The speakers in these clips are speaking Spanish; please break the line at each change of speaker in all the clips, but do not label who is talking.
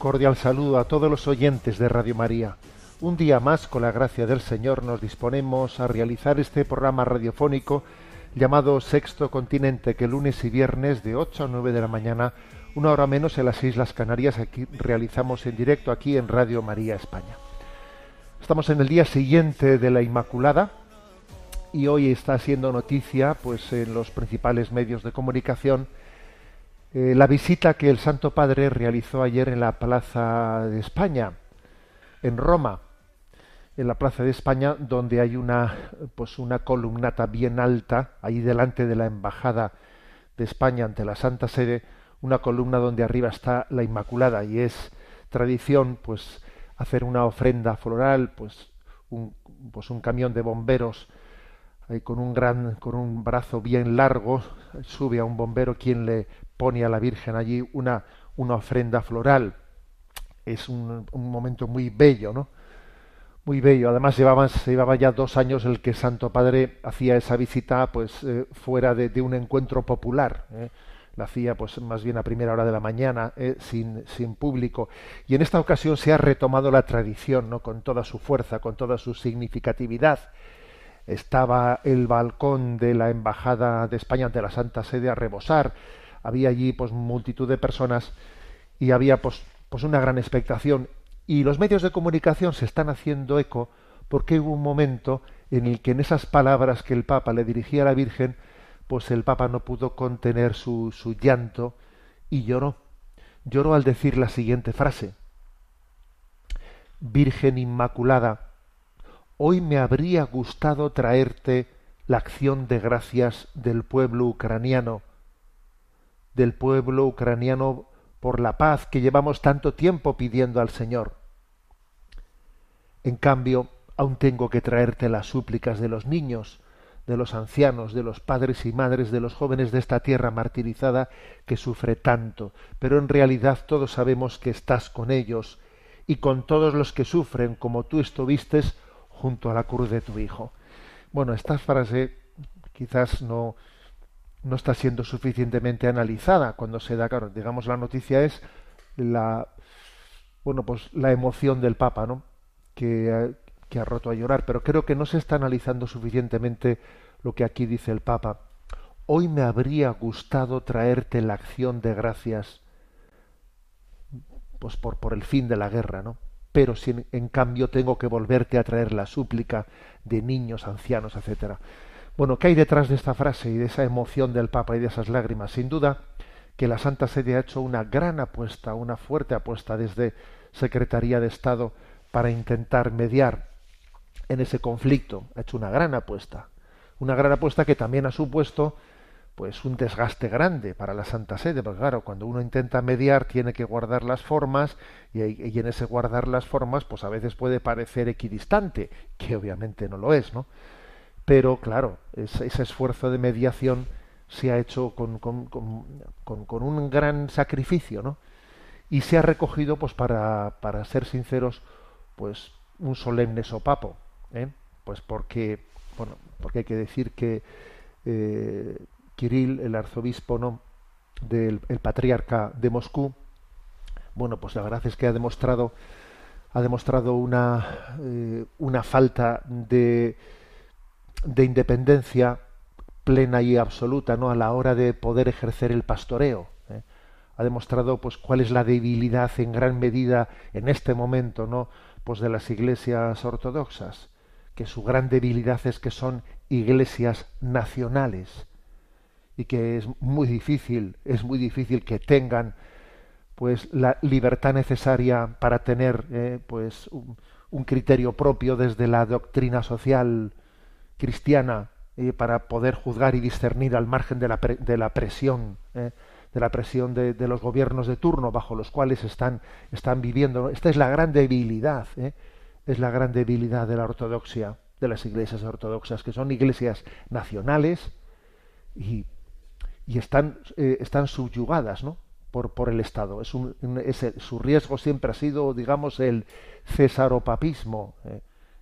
Cordial saludo a todos los oyentes de Radio María. Un día más, con la gracia del Señor, nos disponemos a realizar este programa radiofónico llamado Sexto Continente, que lunes y viernes de 8 a 9 de la mañana, una hora menos en las Islas Canarias, aquí realizamos en directo aquí en Radio María España. Estamos en el día siguiente de la Inmaculada y hoy está siendo noticia, pues en los principales medios de comunicación, eh, la visita que el Santo Padre realizó ayer en la Plaza de España, en Roma, en la Plaza de España, donde hay una, pues una columnata bien alta, ahí delante de la Embajada de España ante la Santa Sede, una columna donde arriba está la Inmaculada y es tradición, pues hacer una ofrenda floral, pues un, pues un camión de bomberos con un gran, con un brazo bien largo, sube a un bombero quien le pone a la Virgen allí una, una ofrenda floral. Es un, un momento muy bello, ¿no? Muy bello. Además llevaba, se llevaba ya dos años el que Santo Padre hacía esa visita, pues eh, fuera de, de un encuentro popular. ¿eh? La hacía, pues más bien a primera hora de la mañana, eh, sin, sin público. Y en esta ocasión se ha retomado la tradición, ¿no? Con toda su fuerza, con toda su significatividad estaba el balcón de la embajada de España ante la Santa Sede a rebosar había allí pues multitud de personas y había pues pues una gran expectación. Y los medios de comunicación se están haciendo eco porque hubo un momento en el que en esas palabras que el Papa le dirigía a la Virgen pues el Papa no pudo contener su, su llanto y lloró. Lloró al decir la siguiente frase. Virgen Inmaculada hoy me habría gustado traerte la acción de gracias del pueblo ucraniano, del pueblo ucraniano por la paz que llevamos tanto tiempo pidiendo al Señor. En cambio, aún tengo que traerte las súplicas de los niños, de los ancianos, de los padres y madres, de los jóvenes de esta tierra martirizada que sufre tanto, pero en realidad todos sabemos que estás con ellos y con todos los que sufren como tú estuviste junto a la cruz de tu Hijo. Bueno, esta frase quizás no, no está siendo suficientemente analizada cuando se da, claro, digamos la noticia es la bueno, pues la emoción del Papa, ¿no? Que, que ha roto a llorar, pero creo que no se está analizando suficientemente lo que aquí dice el Papa. Hoy me habría gustado traerte la acción de gracias pues por, por el fin de la guerra, ¿no? pero si en, en, cambio tengo que volverte a traer la súplica de niños, ancianos, etcétera. Bueno, ¿qué hay detrás de esta frase y de esa emoción del Papa y de esas lágrimas? Sin duda que la Santa Sede ha hecho una gran apuesta, una fuerte apuesta desde Secretaría de Estado para intentar mediar en ese conflicto. Ha hecho una gran apuesta. Una gran apuesta que también ha supuesto pues un desgaste grande para la Santa Sede, porque claro, cuando uno intenta mediar tiene que guardar las formas y, y, en ese guardar las formas, pues a veces puede parecer equidistante, que obviamente no lo es, ¿no? Pero claro, es, ese esfuerzo de mediación se ha hecho con, con, con, con, un gran sacrificio, ¿no? Y se ha recogido, pues para, para ser sinceros, pues un solemne sopapo, ¿eh? Pues porque, bueno, porque hay que decir que eh, Kirill, el arzobispo ¿no? del el patriarca de Moscú, bueno, pues la verdad es que ha demostrado ha demostrado una, eh, una falta de, de independencia plena y absoluta ¿no? a la hora de poder ejercer el pastoreo. ¿eh? Ha demostrado pues cuál es la debilidad en gran medida en este momento ¿no? pues de las iglesias ortodoxas, que su gran debilidad es que son iglesias nacionales y que es muy difícil, es muy difícil que tengan pues la libertad necesaria para tener eh, pues un, un, criterio propio desde la doctrina social cristiana eh, para poder juzgar y discernir al margen de la, pre, de la presión eh, de la presión de, los gobiernos de turno bajo los cuales están están viviendo esta es la gran debilidad es la gran debilidad de la ortodoxia de las iglesias ortodoxas que son iglesias nacionales y, y están están subyugadas no por, por el Estado. Es un, es su riesgo siempre ha sido, digamos, el cesaropapismo, eh,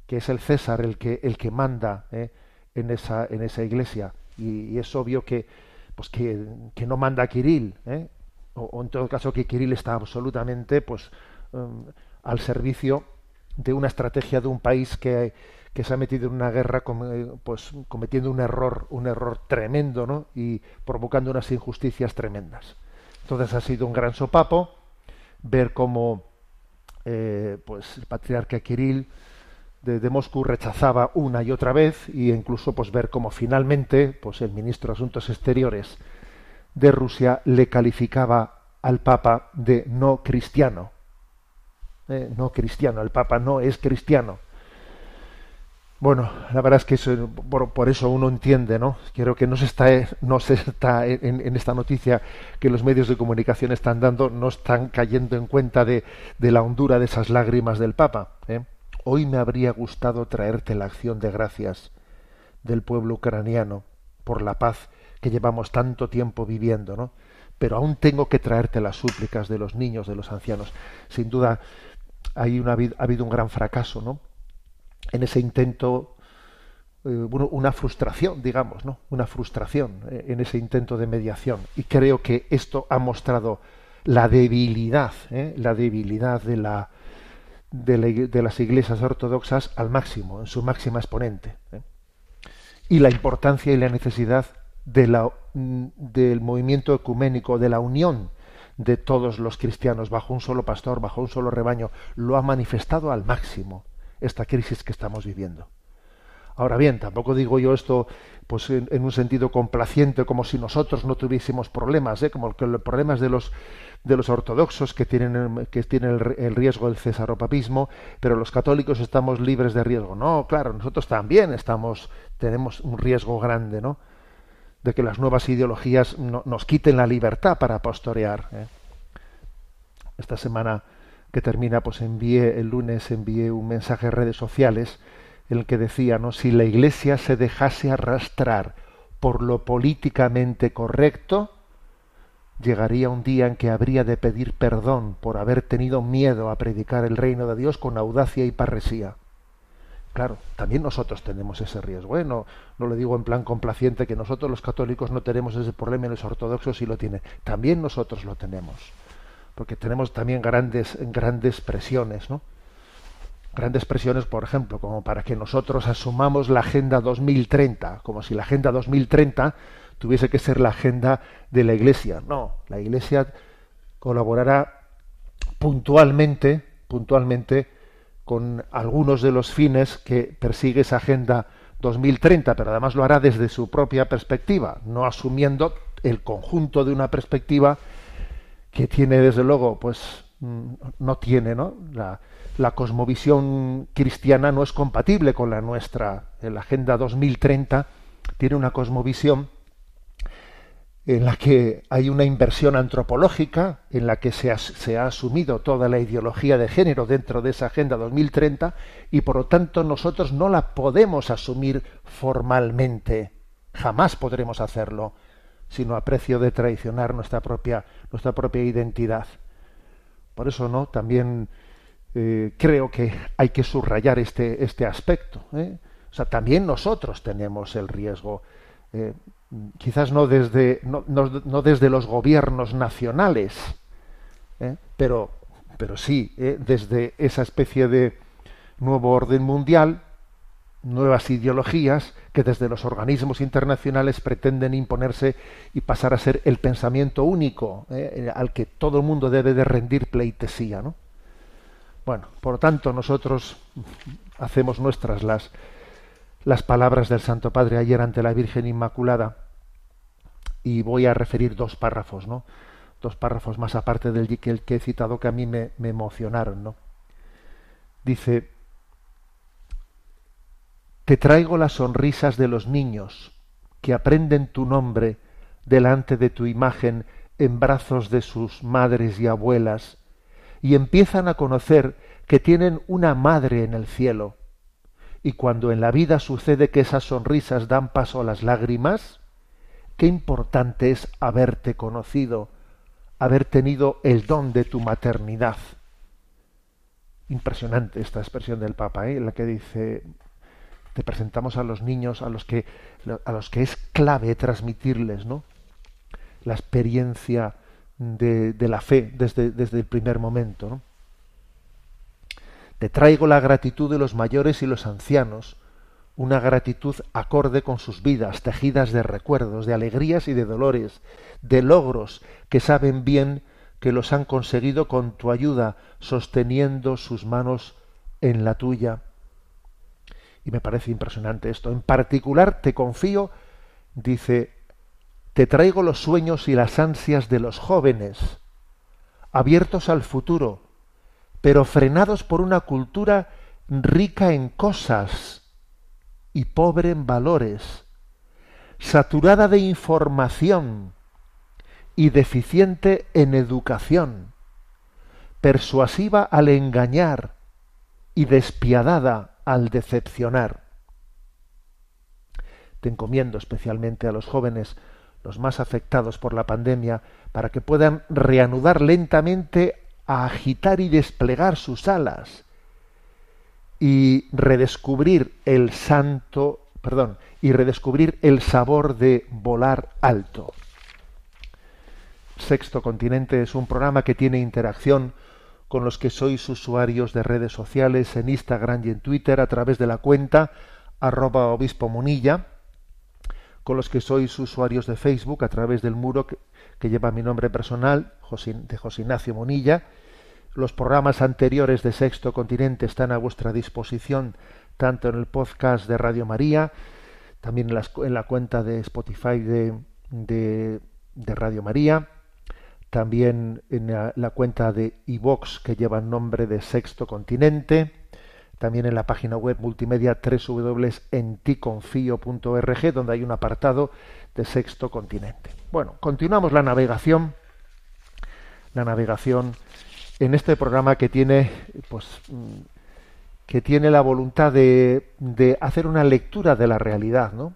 que es el César el que, el que manda eh, en, esa, en esa iglesia. Y, es obvio que, pues que, que no manda Kirill, eh, o, en todo caso que Kirill está absolutamente pues, um, al servicio de una estrategia de un país que, que se ha metido en una guerra pues, cometiendo un error, un error tremendo ¿no? y provocando unas injusticias tremendas. Entonces ha sido un gran sopapo ver cómo eh, pues el patriarca Kirill de, Moscú rechazaba una y otra vez y incluso pues ver cómo finalmente pues el ministro de Asuntos Exteriores de Rusia le calificaba al Papa de no cristiano. Eh, no cristiano, el Papa no es cristiano. Bueno, la verdad es que eso, por, por, eso uno entiende, ¿no? Creo que no se está, no se está en, en, esta noticia que los medios de comunicación están dando, no están cayendo en cuenta de, de la hondura de esas lágrimas del Papa. ¿eh? Hoy me habría gustado traerte la acción de gracias del pueblo ucraniano por la paz que llevamos tanto tiempo viviendo, ¿no? Pero aún tengo que traerte las súplicas de los niños, de los ancianos. Sin duda, hay una, ha habido un gran fracaso, ¿no? en ese intento eh, una frustración, digamos, ¿no? Una frustración eh, en ese intento de mediación. Y creo que esto ha mostrado la debilidad, ¿eh? la debilidad de, la, de, la, de, las iglesias ortodoxas al máximo, en su máxima exponente. ¿eh? Y la importancia y la necesidad de la, del movimiento ecuménico, de la unión de todos los cristianos bajo un solo pastor, bajo un solo rebaño, lo ha manifestado al máximo esta crisis que estamos viviendo. Ahora bien, tampoco digo yo esto pues en, un sentido complaciente, como si nosotros no tuviésemos problemas, ¿eh? como los problemas de los de los ortodoxos que tienen que tienen el, el riesgo del cesaropapismo, pero los católicos estamos libres de riesgo. No, claro, nosotros también estamos tenemos un riesgo grande, ¿no? De que las nuevas ideologías no, nos quiten la libertad para pastorear. ¿eh? Esta semana que termina, pues envié el lunes envié un mensaje en redes sociales el que decía, ¿no? Si la Iglesia se dejase arrastrar por lo políticamente correcto, llegaría un día en que habría de pedir perdón por haber tenido miedo a predicar el reino de Dios con audacia y parresía. Claro, también nosotros tenemos ese riesgo. ¿eh? No, no lo digo en plan complaciente que nosotros los católicos no tenemos ese problema y los ortodoxos sí lo tienen. También nosotros lo tenemos porque tenemos también grandes, grandes presiones, ¿no? Grandes presiones, por ejemplo, como para que nosotros asumamos la Agenda 2030, como si la Agenda 2030 tuviese que ser la agenda de la Iglesia. No, la Iglesia colaborará puntualmente, puntualmente con algunos de los fines que persigue esa Agenda 2030, pero además lo hará desde su propia perspectiva, no asumiendo el conjunto de una perspectiva que tiene desde luego, pues no tiene, ¿no? La, cosmovisión cristiana no es compatible con la nuestra. La Agenda 2030 tiene una cosmovisión en la que hay una inversión antropológica, en la que se ha, se ha, asumido toda la ideología de género dentro de esa Agenda 2030 y por lo tanto nosotros no la podemos asumir formalmente. Jamás podremos hacerlo sino a precio de traicionar nuestra propia, nuestra propia identidad. Por eso, ¿no? También eh, creo que hay que subrayar este, este aspecto. ¿eh? O sea, también nosotros tenemos el riesgo, eh, quizás no desde, no, desde los gobiernos nacionales, pero, pero sí desde esa especie de nuevo orden mundial nuevas ideologías que desde los organismos internacionales pretenden imponerse y pasar a ser el pensamiento único eh, al que todo el mundo debe de rendir pleitesía. ¿no? Bueno, por tanto, nosotros hacemos nuestras las, las palabras del Santo Padre ayer ante la Virgen Inmaculada. y voy a referir dos párrafos, ¿no? Dos párrafos más aparte del que, el que he citado que a mí me, me emocionaron, ¿no? Dice, te traigo las sonrisas de los niños que aprenden tu nombre delante de tu imagen en brazos de sus madres y abuelas y empiezan a conocer que tienen una madre en el cielo. Y cuando en la vida sucede que esas sonrisas dan paso a las lágrimas, qué importante es haberte conocido, haber tenido el don de tu maternidad. Impresionante esta expresión del Papa, ¿eh? la que dice te presentamos a los niños a los que a los que es clave transmitirles, ¿no? La experiencia de, la fe desde, desde el primer momento. Te traigo la gratitud de los mayores y los ancianos, una gratitud acorde con sus vidas, tejidas de recuerdos, de alegrías y de dolores, de logros que saben bien que los han conseguido con tu ayuda, sosteniendo sus manos en la tuya. Y me parece impresionante esto. En particular te confío, dice, te traigo los sueños y las ansias de los jóvenes, abiertos al futuro, pero frenados por una cultura rica en cosas y pobre en valores, saturada de información y deficiente en educación, persuasiva al engañar y despiadada al decepcionar. Te encomiendo especialmente a los jóvenes, los más afectados por la pandemia, para que puedan reanudar lentamente a agitar y desplegar sus alas y redescubrir el santo, perdón, y redescubrir el sabor de volar alto. Sexto Continente es un programa que tiene interacción con los que sois usuarios de redes sociales en Instagram y en Twitter a través de la cuenta arroba obispo munilla, con los que sois usuarios de Facebook a través del muro que, lleva mi nombre personal, de José Ignacio Monilla. Los programas anteriores de Sexto Continente están a vuestra disposición tanto en el podcast de Radio María, también en, la cuenta de Spotify de Radio María, también en la, cuenta de iVox que lleva el nombre de Sexto Continente, también en la página web multimedia www.enticonfio.org donde hay un apartado de Sexto Continente. Bueno, continuamos la navegación, la navegación en este programa que tiene, pues, que tiene la voluntad de, de hacer una lectura de la realidad, ¿no?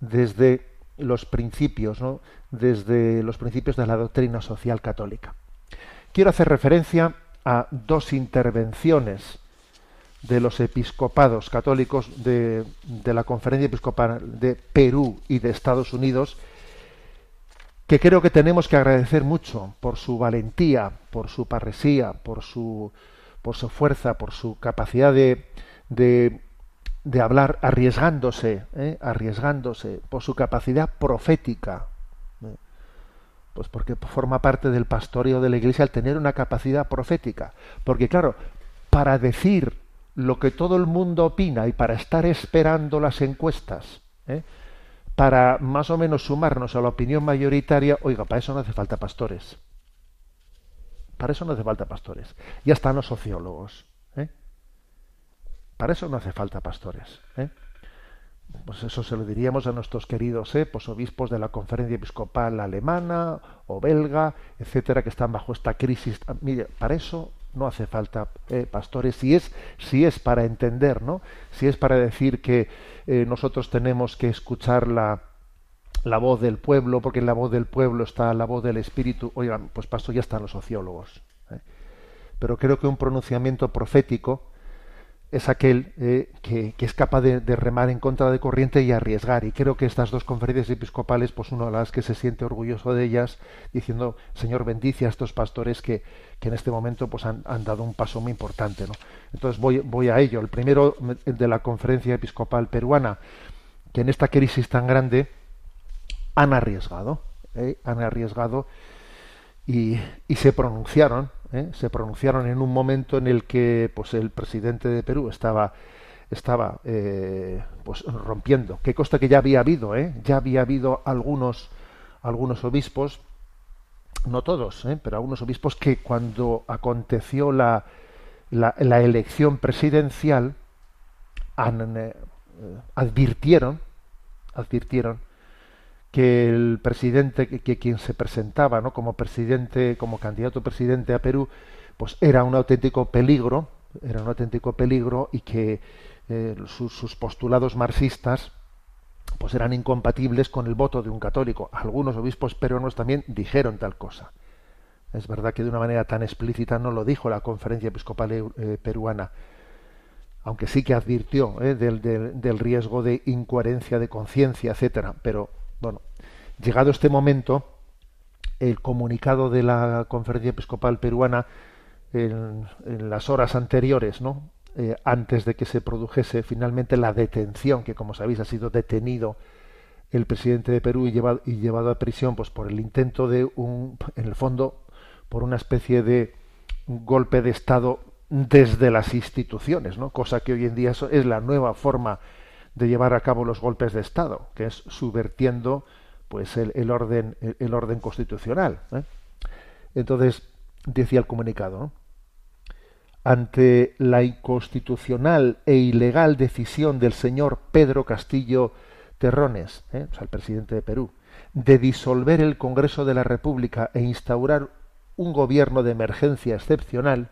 Desde los principios, ¿no? Desde los principios de la doctrina social católica. Quiero hacer referencia a dos intervenciones de los episcopados católicos de, de, la Conferencia Episcopal de Perú y de Estados Unidos, que creo que tenemos que agradecer mucho por su valentía, por su parresía, por su, por su fuerza, por su capacidad de, de, de hablar arriesgándose, ¿eh? arriesgándose, por su capacidad profética. ¿eh? Pues porque forma parte del pastoreo de la Iglesia el tener una capacidad profética. Porque claro, para decir lo que todo el mundo opina y para estar esperando las encuestas, ¿eh? para más o menos sumarnos a la opinión mayoritaria, oiga, para eso no hace falta pastores. Para eso no hace falta pastores. Ya están los sociólogos. Para eso no hace falta pastores. ¿eh? Pues eso se lo diríamos a nuestros queridos ¿eh? obispos de la conferencia episcopal alemana o belga, etcétera, que están bajo esta crisis. Mire, para eso no hace falta eh, pastores si es es para entender no si es para decir que eh, nosotros tenemos que escuchar la la voz del pueblo porque en la voz del pueblo está la voz del espíritu oigan pues paso ya están los sociólogos pero creo que un pronunciamiento profético es aquel eh, que, que, es capaz de, remar en contra de corriente y arriesgar. Y creo que estas dos conferencias episcopales, pues uno de las que se siente orgulloso de ellas, diciendo, Señor, bendice a estos pastores que, que en este momento pues han, han, dado un paso muy importante. ¿no? Entonces voy, voy a ello. El primero de la conferencia episcopal peruana, que en esta crisis tan grande han arriesgado, ¿eh? han arriesgado y, y se pronunciaron ¿eh? se pronunciaron en un momento en el que pues el presidente de Perú estaba estaba eh, pues rompiendo que costa que ya había habido ¿eh? ya había habido algunos algunos obispos, no todos, ¿eh? pero algunos obispos que cuando aconteció la, la, la elección presidencial eh, advirtieron, advirtieron que el presidente, que, quien se presentaba ¿no? como presidente, como candidato presidente a Perú, pues era un auténtico peligro, era un auténtico peligro y que eh, sus, sus, postulados marxistas pues eran incompatibles con el voto de un católico. Algunos obispos peruanos también dijeron tal cosa. Es verdad que de una manera tan explícita no lo dijo la conferencia episcopal eh, peruana, aunque sí que advirtió eh, del, del, riesgo de incoherencia de conciencia, etcétera. Pero bueno, llegado este momento, el comunicado de la conferencia episcopal peruana en, las horas anteriores, ¿no? Eh, antes de que se produjese finalmente la detención, que como sabéis ha sido detenido el presidente de Perú y llevado, y llevado a prisión pues por el intento de un, en el fondo, por una especie de golpe de Estado desde las instituciones, ¿no? cosa que hoy en día es la nueva forma de llevar a cabo los golpes de Estado, que es subvertiendo pues el, el orden el, orden constitucional. ¿eh? Entonces decía el comunicado, ante la inconstitucional e ilegal decisión del señor Pedro Castillo Terrones, ¿eh? el presidente de Perú, de disolver el Congreso de la República e instaurar un gobierno de emergencia excepcional,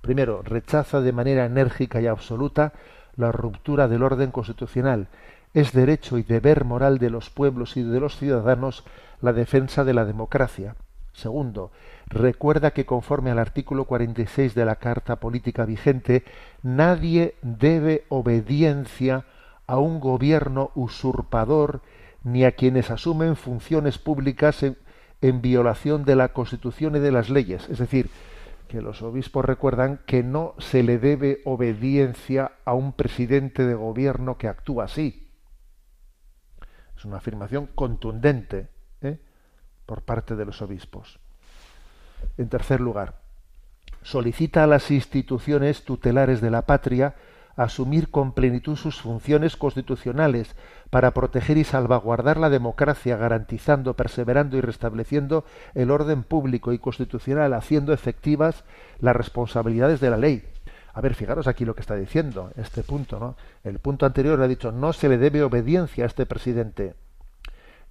primero, rechaza de manera enérgica y absoluta la ruptura del orden constitucional. Es derecho y deber moral de los pueblos y de los ciudadanos la defensa de la democracia. Segundo, recuerda que conforme al artículo 46 de la Carta Política vigente, nadie debe obediencia a un gobierno usurpador ni a quienes asumen funciones públicas en, en, violación de la Constitución y de las leyes. Es decir, que los obispos recuerdan que no se le debe obediencia a un presidente de gobierno que actúa así. Es una afirmación contundente ¿eh? por parte de los obispos. En tercer lugar, solicita a las instituciones tutelares de la patria asumir con plenitud sus funciones constitucionales para proteger y salvaguardar la democracia, garantizando, perseverando y restableciendo el orden público y constitucional, haciendo efectivas las responsabilidades de la ley. A ver, fijaros aquí lo que está diciendo, este punto, ¿no? El punto anterior ha dicho, no se le debe obediencia a este presidente.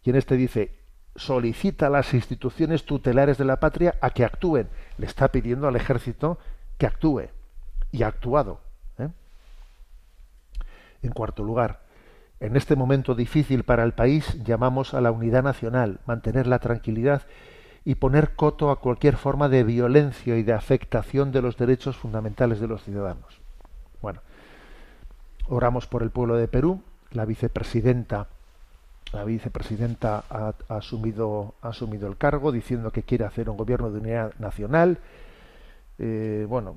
Y en este dice, solicita a las instituciones tutelares de la patria a que actúen. Le está pidiendo al ejército que actúe. Y ha actuado. ¿eh? En cuarto lugar, en este momento difícil para el país llamamos a la unidad nacional, mantener la tranquilidad y poner coto a cualquier forma de violencia y de afectación de los derechos fundamentales de los ciudadanos. Bueno, oramos por el pueblo de Perú. La vicepresidenta la vicepresidenta ha, asumido, ha asumido el cargo diciendo que quiere hacer un gobierno de unidad nacional. Eh, bueno,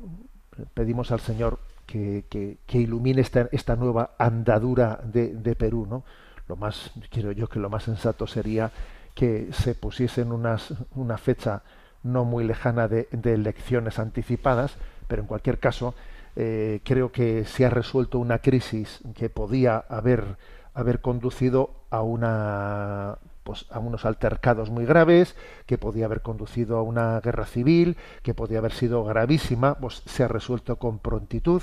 pedimos al Señor que, ilumine esta, nueva andadura de, Perú, ¿no? Lo más, quiero yo que lo más sensato sería que se pusiesen unas, una fecha no muy lejana de, de elecciones anticipadas, pero en cualquier caso eh, creo que se ha resuelto una crisis que podía haber haber conducido a una pues, a unos altercados muy graves, que podía haber conducido a una guerra civil, que podía haber sido gravísima, pues se ha resuelto con prontitud.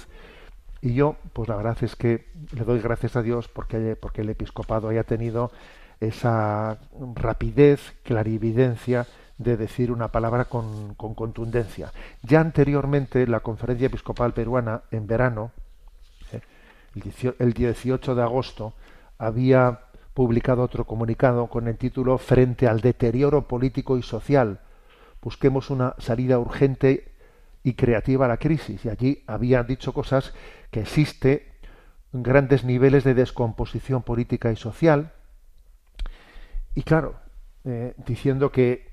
Y yo, pues la verdad es que le doy gracias a Dios porque, porque el episcopado haya tenido esa rapidez, clarividencia de decir una palabra con, con contundencia. Ya anteriormente la conferencia episcopal peruana, en verano, eh, el 18 de agosto, había publicado otro comunicado con el título Frente al deterioro político y social. Busquemos una salida urgente y creativa a la crisis. Y allí había dicho cosas que existe grandes niveles de descomposición política y social. Y claro, eh, diciendo que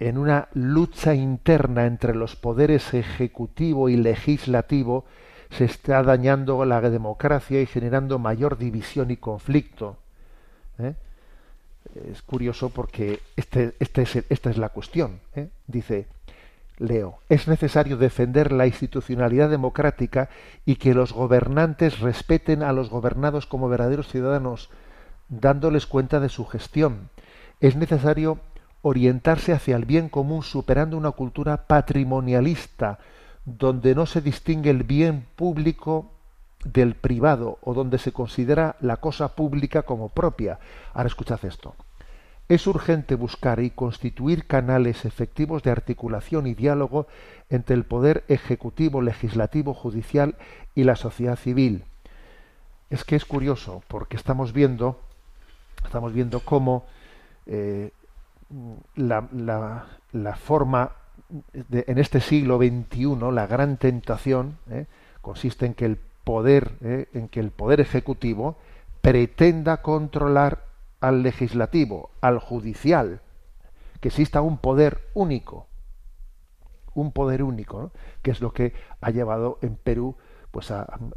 en una lucha interna entre los poderes ejecutivo y legislativo se está dañando la democracia y generando mayor división y conflicto. ¿Eh? Es curioso porque este, este es, esta es la cuestión. ¿eh? Dice, leo, es necesario defender la institucionalidad democrática y que los gobernantes respeten a los gobernados como verdaderos ciudadanos, dándoles cuenta de su gestión. Es necesario orientarse hacia el bien común superando una cultura patrimonialista donde no se distingue el bien público del privado o donde se considera la cosa pública como propia. Ahora escuchad esto. Es urgente buscar y constituir canales efectivos de articulación y diálogo entre el poder ejecutivo, legislativo, judicial y la sociedad civil. Es que es curioso porque estamos viendo, estamos viendo cómo eh, la, la, la, forma de, en este siglo XXI, la gran tentación, eh, consiste en que el poder, eh, en que el poder ejecutivo pretenda controlar al legislativo, al judicial, que exista un poder único, un poder único, que es lo que ha llevado en Perú pues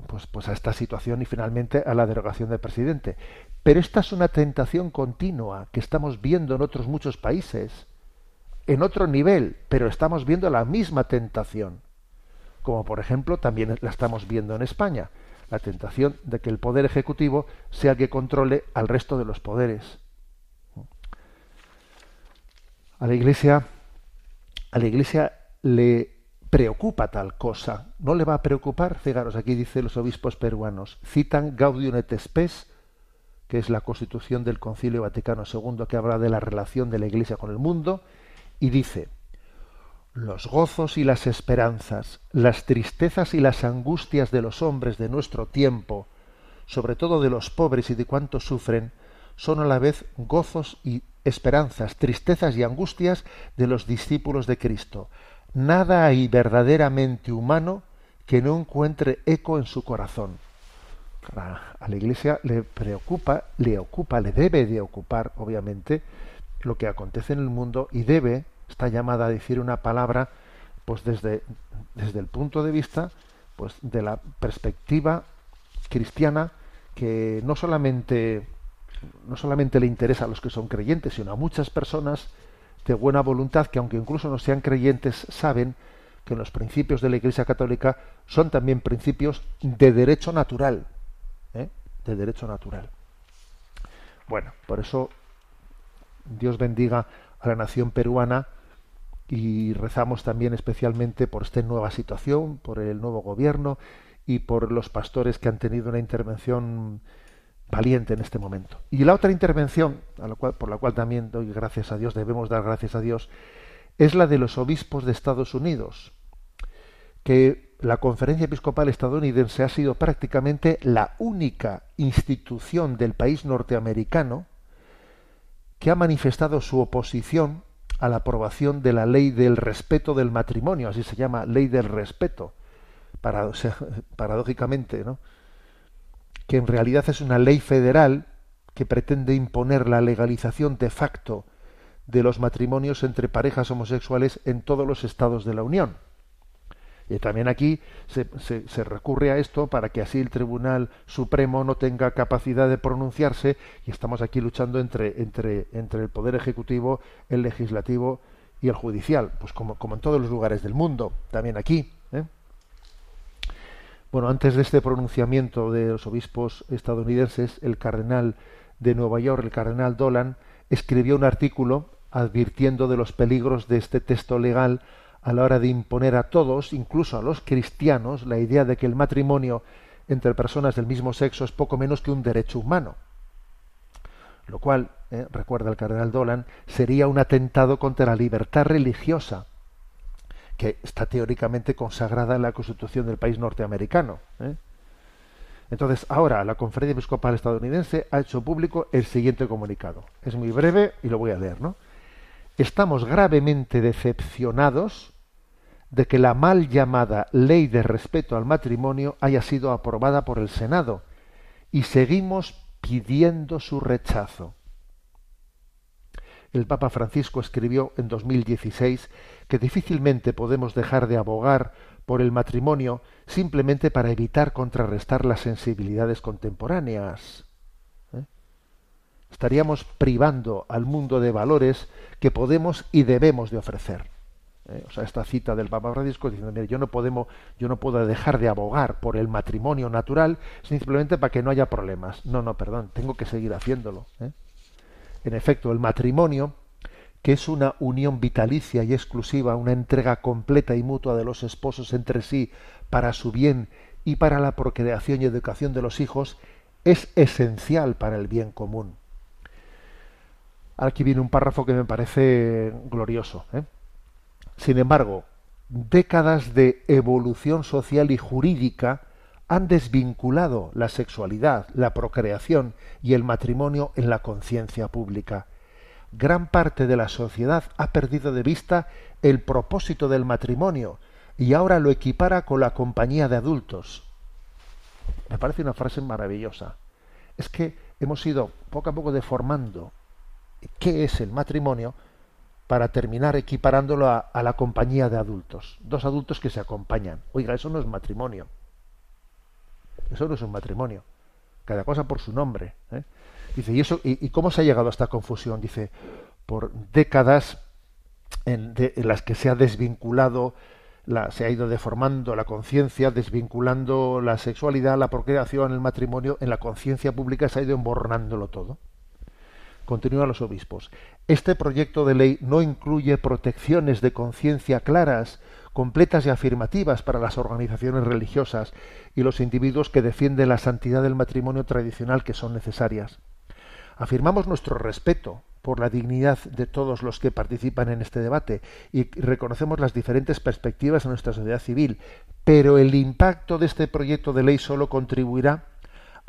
pues, pues a esta situación y finalmente a la derogación del presidente. Pero esta es una tentación continua que estamos viendo en otros muchos países, en otro nivel, pero estamos viendo la misma tentación, como por ejemplo también la estamos viendo en España la tentación de que el poder ejecutivo sea el que controle al resto de los poderes. A la Iglesia, a la Iglesia le preocupa tal cosa. No le va a preocupar, fijaros, aquí dice los obispos peruanos, citan Gaudium et Spes, que es la constitución del Concilio Vaticano II que habla de la relación de la Iglesia con el mundo, y dice, los gozos y las esperanzas, las tristezas y las angustias de los hombres de nuestro tiempo, sobre todo de los pobres y de cuantos sufren, son a la vez gozos y esperanzas, tristezas y angustias de los discípulos de Cristo. Nada hay verdaderamente humano que no encuentre eco en su corazón. A la Iglesia le preocupa, le ocupa, le debe de ocupar, obviamente, lo que acontece en el mundo y debe está llamada a decir una palabra pues desde, desde el punto de vista pues de la perspectiva cristiana que no solamente no solamente le interesa a los que son creyentes, sino a muchas personas de buena voluntad que aunque incluso no sean creyentes saben que los principios de la Iglesia Católica son también principios de derecho natural, ¿eh? de derecho natural. Bueno, por eso Dios bendiga a la nación peruana y rezamos también especialmente por esta nueva situación, por el nuevo gobierno y por los pastores que han tenido una intervención valiente en este momento. Y la otra intervención, por la cual también doy gracias a Dios, debemos dar gracias a Dios, es la de los obispos de Estados Unidos, que la conferencia episcopal estadounidense ha sido prácticamente la única institución del país norteamericano que ha manifestado su oposición a la aprobación de la ley del respeto del matrimonio, así se llama, ley del respeto, paradójicamente, ¿no? que en realidad es una ley federal que pretende imponer la legalización de facto de los matrimonios entre parejas homosexuales en todos los estados de la Unión. Y también aquí se, recurre a esto para que así el Tribunal Supremo no tenga capacidad de pronunciarse y estamos aquí luchando entre, entre, entre el Poder Ejecutivo, el Legislativo y el Judicial, pues como, como en todos los lugares del mundo, también aquí. ¿eh? Bueno, antes de este pronunciamiento de los obispos estadounidenses, el cardenal de Nueva York, el cardenal Dolan, escribió un artículo advirtiendo de los peligros de este texto legal a la hora de imponer a todos, incluso a los cristianos, la idea de que el matrimonio entre personas del mismo sexo es poco menos que un derecho humano. Lo cual, eh, recuerda el cardenal Dolan, sería un atentado contra la libertad religiosa, que está teóricamente consagrada en la Constitución del país norteamericano. ¿eh? Entonces, ahora la Conferencia Episcopal Estadounidense ha hecho público el siguiente comunicado. Es muy breve y lo voy a leer, ¿no? Estamos gravemente decepcionados de que la mal llamada ley de respeto al matrimonio haya sido aprobada por el Senado y seguimos pidiendo su rechazo. El Papa Francisco escribió en 2016 que difícilmente podemos dejar de abogar por el matrimonio simplemente para evitar contrarrestar las sensibilidades contemporáneas estaríamos privando al mundo de valores que podemos y debemos de ofrecer. Eh, o sea, esta cita del Papa Francisco diciendo, mire, yo no podemos, yo no puedo dejar de abogar por el matrimonio natural simplemente para que no haya problemas. No, no, perdón, tengo que seguir haciéndolo. ¿eh? En efecto, el matrimonio que es una unión vitalicia y exclusiva, una entrega completa y mutua de los esposos entre sí para su bien y para la procreación y educación de los hijos, es esencial para el bien común. Aquí viene un párrafo que me parece glorioso. ¿eh? Sin embargo, décadas de evolución social y jurídica han desvinculado la sexualidad, la procreación y el matrimonio en la conciencia pública. Gran parte de la sociedad ha perdido de vista el propósito del matrimonio y ahora lo equipara con la compañía de adultos. Me parece una frase maravillosa. Es que hemos ido poco a poco deformando qué es el matrimonio para terminar equiparándolo a, la compañía de adultos. Dos adultos que se acompañan. Oiga, eso no es matrimonio. Eso no es un matrimonio. Cada cosa por su nombre. ¿eh? Dice, ¿y, eso, y, cómo se ha llegado a esta confusión? Dice, por décadas en, las que se ha desvinculado, la, se ha ido deformando la conciencia, desvinculando la sexualidad, la procreación, el matrimonio, en la conciencia pública se ha ido emborrándolo todo. Continúan los obispos. Este proyecto de ley no incluye protecciones de conciencia claras, completas y afirmativas para las organizaciones religiosas y los individuos que defienden la santidad del matrimonio tradicional que son necesarias. Afirmamos nuestro respeto por la dignidad de todos los que participan en este debate y reconocemos las diferentes perspectivas en nuestra sociedad civil, pero el impacto de este proyecto de ley solo contribuirá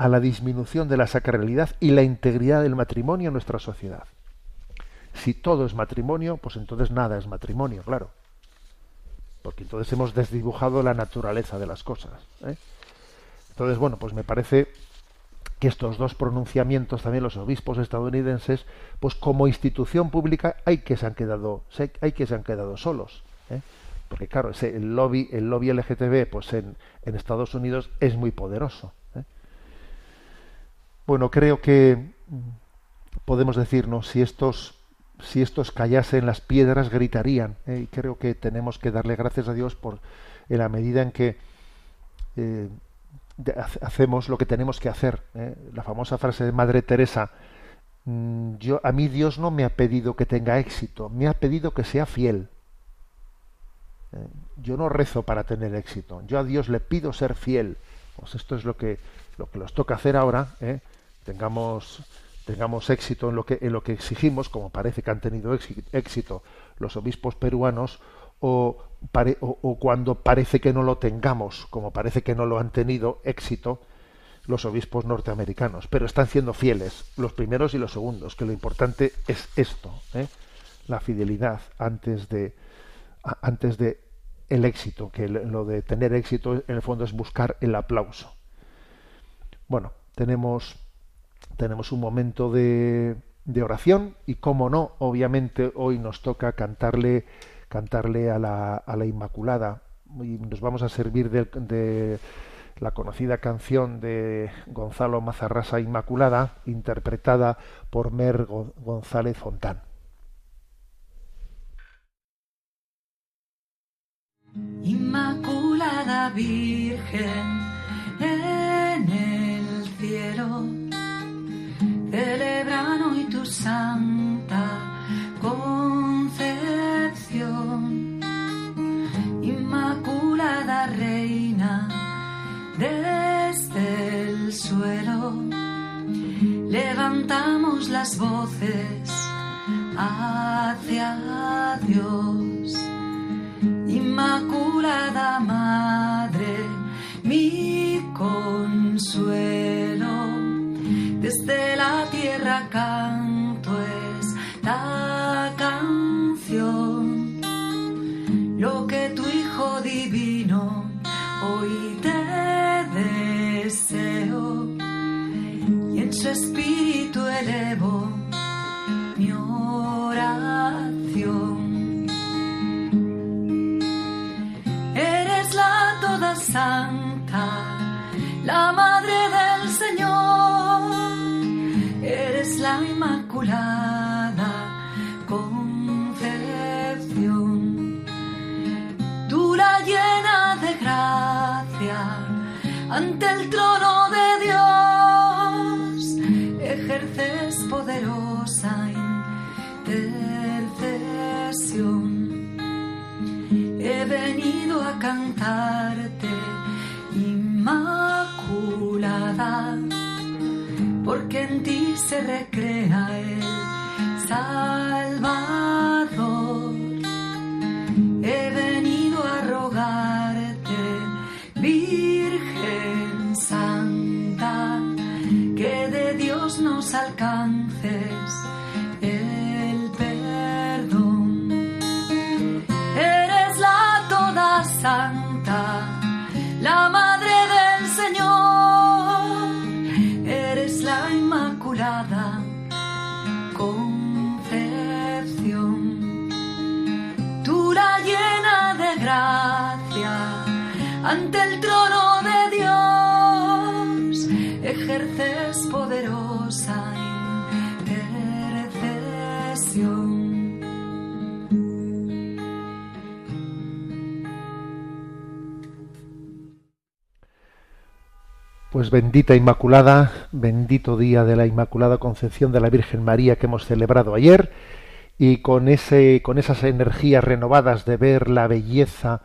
a la disminución de la sacralidad y la integridad del matrimonio en nuestra sociedad. Si todo es matrimonio, pues entonces nada es matrimonio, claro. Porque entonces hemos desdibujado la naturaleza de las cosas. ¿eh? Entonces, bueno, pues me parece que estos dos pronunciamientos, también los obispos estadounidenses, pues como institución pública hay que se han quedado, hay que se han quedado solos. ¿eh? Porque claro, ese, el lobby, el lobby LGTB, pues en, en Estados Unidos es muy poderoso. Bueno, creo que podemos decirnos si estos si estos callasen las piedras gritarían ¿eh? y creo que tenemos que darle gracias a Dios por en la medida en que eh, hacemos lo que tenemos que hacer ¿eh? la famosa frase de Madre Teresa mm, yo a mí Dios no me ha pedido que tenga éxito me ha pedido que sea fiel yo no rezo para tener éxito yo a Dios le pido ser fiel pues esto es lo que lo que nos toca hacer ahora tengamos tengamos éxito en lo que en lo que exigimos, como parece que han tenido éxito los obispos peruanos, o, cuando parece que no lo tengamos, como parece que no lo han tenido éxito los obispos norteamericanos, pero están siendo fieles los primeros y los segundos, que lo importante es esto, ¿eh? la fidelidad antes de antes de el éxito, que lo de tener éxito en el fondo es buscar el aplauso. Bueno, tenemos tenemos un momento de, oración y como no, obviamente hoy nos toca cantarle cantarle a la, a la Inmaculada y nos vamos a servir de, de la conocida canción de Gonzalo Mazarrasa Inmaculada, interpretada por Mer González Fontán.
Inmaculada Virgen en el cielo celebran hoy tu santa concepción, Inmaculada Reina desde el suelo. Levantamos las voces hacia Dios, Inmaculada Madre, mi consuelo desde la tierra canto esta canción. Lo que tu Hijo Divino hoy te deseo y en su espíritu elevo mi oración. Eres la toda santa, la madre del Señor la Inmaculada Concepción. Dura llena de gracia ante el trono de Dios, ejerces poderosa intercesión. He venido a cantarte, Inmaculada porque en ti se recrea el
Pues bendita Inmaculada, bendito día de la Inmaculada Concepción de la Virgen María que hemos celebrado ayer y con ese con esas energías renovadas de ver la belleza,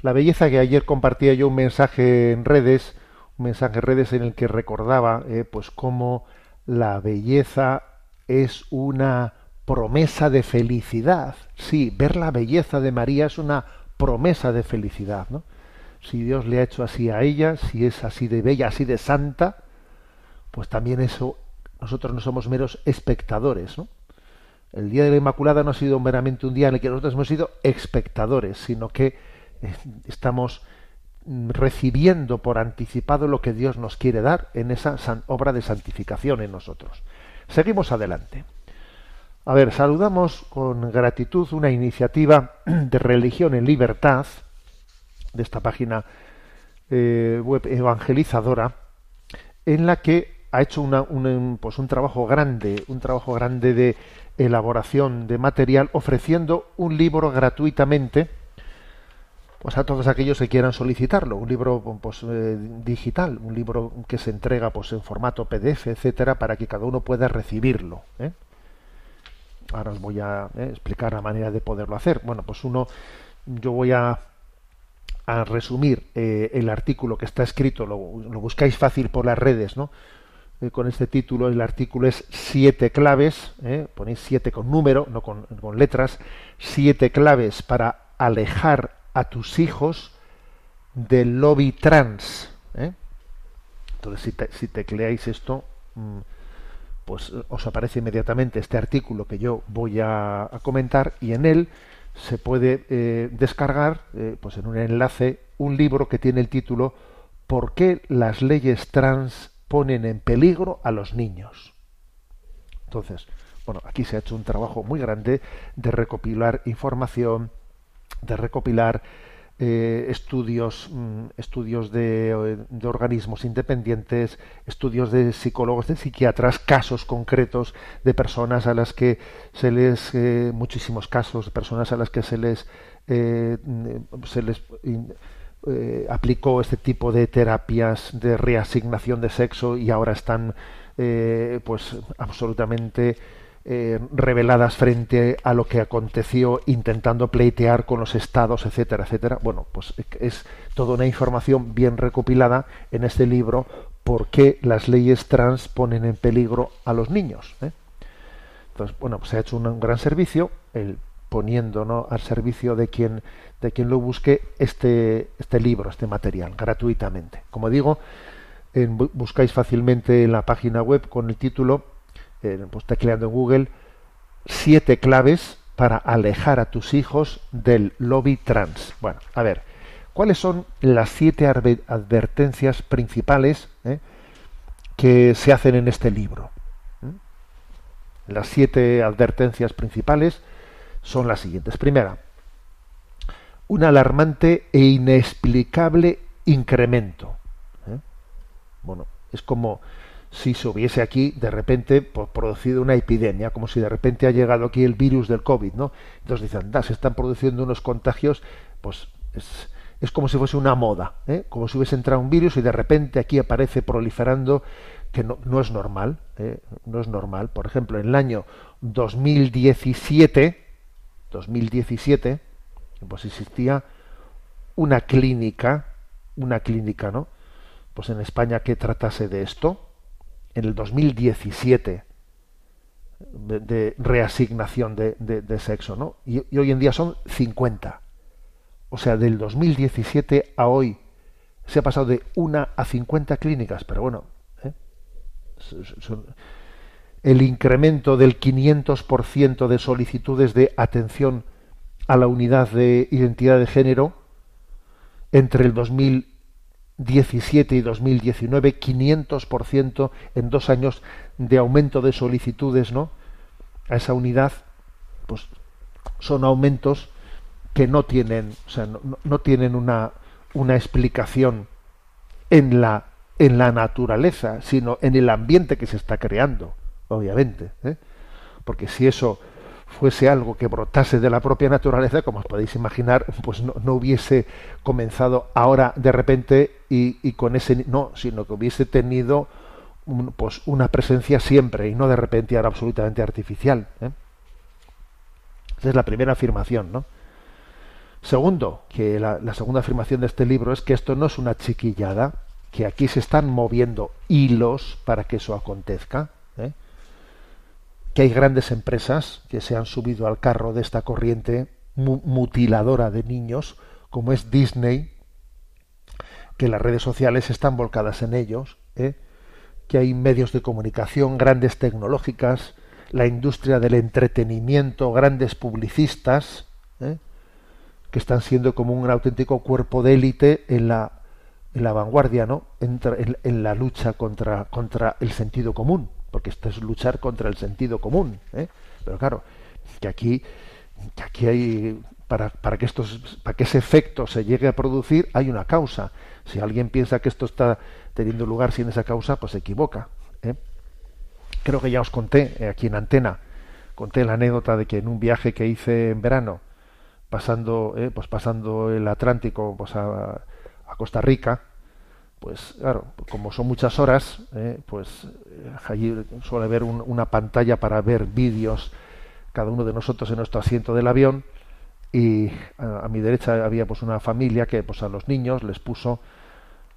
la belleza que ayer compartía yo un mensaje en redes, un mensaje en redes en el que recordaba eh, pues cómo la belleza es una promesa de felicidad. Sí, ver la belleza de María es una promesa de felicidad, ¿no? Si Dios le ha hecho así a ella, si es así de bella, así de santa, pues también eso, nosotros no somos meros espectadores, ¿no? El Día de la Inmaculada no ha sido meramente un día en el que nosotros hemos sido espectadores, sino que eh, estamos mm, recibiendo por anticipado lo que Dios nos quiere dar en esa obra de santificación en nosotros. Seguimos adelante. A ver, saludamos con gratitud una iniciativa de religión en libertad, de esta página eh, web evangelizadora, en la que ha hecho un, pues un trabajo grande, un trabajo grande de elaboración de material, ofreciendo un libro gratuitamente, pues a todos aquellos que quieran solicitarlo, un libro pues, eh, digital, un libro que se entrega pues en formato PDF, etcétera, para que cada uno pueda recibirlo. ¿eh? Ahora os voy a explicar la manera de poderlo hacer. Bueno, pues uno, yo voy a a resumir eh, el artículo que está escrito, lo, buscáis fácil por las redes, ¿no? Eh, con este título, el artículo es siete claves, ¿eh? ponéis siete con número, no con, con letras, siete claves para alejar a tus hijos del lobby trans. Entonces, si, te, si tecleáis esto, mm, pues os aparece inmediatamente este artículo que yo voy a comentar y en él se puede eh, descargar, eh, pues en un enlace, un libro que tiene el título ¿Por qué las leyes trans ponen en peligro a los niños? Entonces, bueno, aquí se ha hecho un trabajo muy grande de recopilar información, de recopilar eh, estudios, mm, estudios de, eh, de organismos independientes, estudios de psicólogos, de psiquiatras, casos concretos de personas a las que se les, eh, muchísimos casos de personas a las que se les, eh, mm, se les aplicó este tipo de terapias de reasignación de sexo y ahora están pues absolutamente eh, reveladas frente a lo que aconteció intentando pleitear con los estados, etcétera, etcétera. Bueno, pues es toda una información bien recopilada en este libro por qué las leyes trans ponen en peligro a los niños. ¿eh? Entonces, bueno, pues se ha hecho un, gran servicio, el poniendo ¿no? al servicio de quien de quien lo busque este este libro, este material, gratuitamente. Como digo, en- bu- buscáis fácilmente en la página web con el título, eh, pues en Google, siete claves para alejar a tus hijos del lobby trans. Bueno, a ver, ¿cuáles son las siete advertencias principales eh, que se hacen en este libro? ¿Mm? Las siete advertencias principales son las siguientes. Primera, un alarmante e inexplicable incremento. ¿eh? Bueno, es como si se hubiese aquí de repente pues, producido una epidemia, como si de repente ha llegado aquí el virus del COVID, ¿no? Entonces dicen, "Da, se están produciendo unos contagios, pues es, es como si fuese una moda, ¿eh? como si hubiese entrado un virus y de repente aquí aparece proliferando que no, no es normal, ¿eh? no es normal. Por ejemplo, en el año 2017, 2017, pues existía una clínica, una clínica, ¿no? Pues en España que tratase de esto, en el 2017, de, reasignación de, sexo, ¿no? Y, hoy en día son 50. O sea, del 2017 a hoy se ha pasado de una a 50 clínicas, pero bueno, ¿eh? el incremento del 500% de solicitudes de atención a la unidad de identidad de género entre el 2017 y 2019, 500% en dos años de aumento de solicitudes, ¿no? A esa unidad, pues son aumentos que no tienen, o sea, no, no- tienen una, una explicación en la en la naturaleza, sino en el ambiente que se está creando, obviamente. ¿eh? Porque si eso fuese algo que brotase de la propia naturaleza, como os podéis imaginar, pues no, no hubiese comenzado ahora de repente y, y con ese no, sino que hubiese tenido pues una presencia siempre y no de repente ahora absolutamente artificial. ¿eh? Esa es la primera afirmación, ¿no? Segundo, que la, la segunda afirmación de este libro es que esto no es una chiquillada, que aquí se están moviendo hilos para que eso acontezca. Que hay grandes empresas que se han subido al carro de esta corriente mu- mutiladora de niños, como es Disney, que las redes sociales están volcadas en ellos, ¿eh? que hay medios de comunicación, grandes tecnológicas, la industria del entretenimiento, grandes publicistas, ¿eh? que están siendo como un auténtico cuerpo de élite en la, en la vanguardia, ¿no? En, en la lucha contra, contra el sentido común, porque esto es luchar contra el sentido común, ¿eh? Pero claro, que aquí, que aquí hay para, para que estos, para que ese efecto se llegue a producir, hay una causa. Si alguien piensa que esto está teniendo lugar sin esa causa, pues se equivoca. ¿eh? Creo que ya os conté eh, aquí en Antena, conté la anécdota de que en un viaje que hice en verano, pasando, eh, pues pasando el Atlántico pues a, a Costa Rica, pues claro, como son muchas horas, eh, pues eh, allí suele haber un- una pantalla para ver vídeos cada uno de nosotros en nuestro asiento del avión y a, mi derecha había pues una familia que pues a los niños les puso